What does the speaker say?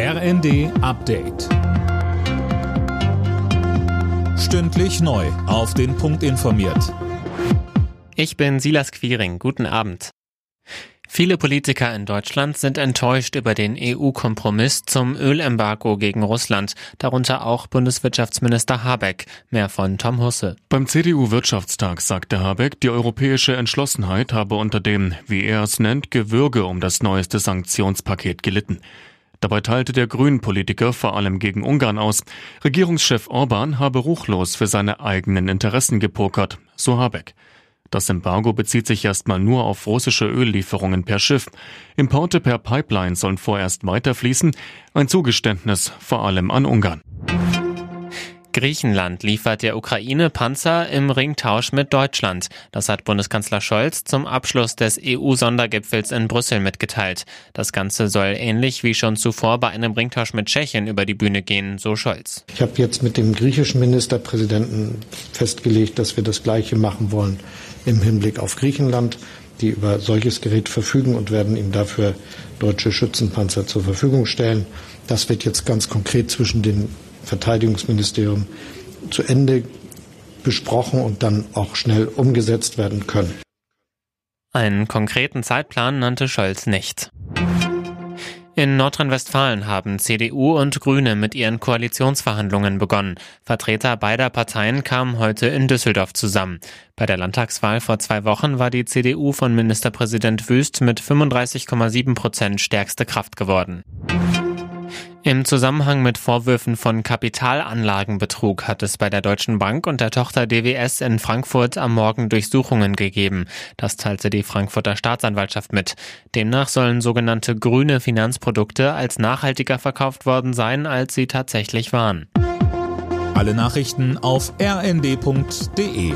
RND Update. Stündlich neu. Auf den Punkt informiert. Ich bin Silas Quiring. Guten Abend. Viele Politiker in Deutschland sind enttäuscht über den EU-Kompromiss zum Ölembargo gegen Russland, darunter auch Bundeswirtschaftsminister Habeck. Mehr von Tom Husse. Beim CDU-Wirtschaftstag sagte Habeck, die europäische Entschlossenheit habe unter dem, wie er es nennt, Gewürge um das neueste Sanktionspaket gelitten. Dabei teilte der Grünen-Politiker vor allem gegen Ungarn aus. Regierungschef Orban habe ruchlos für seine eigenen Interessen gepokert, so Habeck. Das Embargo bezieht sich erstmal nur auf russische Öllieferungen per Schiff. Importe per Pipeline sollen vorerst weiterfließen. Ein Zugeständnis vor allem an Ungarn. Griechenland liefert der Ukraine Panzer im Ringtausch mit Deutschland. Das hat Bundeskanzler Scholz zum Abschluss des EU-Sondergipfels in Brüssel mitgeteilt. Das Ganze soll ähnlich wie schon zuvor bei einem Ringtausch mit Tschechien über die Bühne gehen, so Scholz. Ich habe jetzt mit dem griechischen Ministerpräsidenten festgelegt, dass wir das Gleiche machen wollen im Hinblick auf Griechenland, die über solches Gerät verfügen und werden ihm dafür deutsche Schützenpanzer zur Verfügung stellen. Das wird jetzt ganz konkret zwischen den Verteidigungsministerium zu Ende besprochen und dann auch schnell umgesetzt werden können. Einen konkreten Zeitplan nannte Scholz nicht. In Nordrhein-Westfalen haben CDU und Grüne mit ihren Koalitionsverhandlungen begonnen. Vertreter beider Parteien kamen heute in Düsseldorf zusammen. Bei der Landtagswahl vor zwei Wochen war die CDU von Ministerpräsident Wüst mit 35,7 Prozent stärkste Kraft geworden. Im Zusammenhang mit Vorwürfen von Kapitalanlagenbetrug hat es bei der Deutschen Bank und der Tochter DWS in Frankfurt am Morgen Durchsuchungen gegeben. Das teilte die Frankfurter Staatsanwaltschaft mit. Demnach sollen sogenannte grüne Finanzprodukte als nachhaltiger verkauft worden sein, als sie tatsächlich waren. Alle Nachrichten auf rnd.de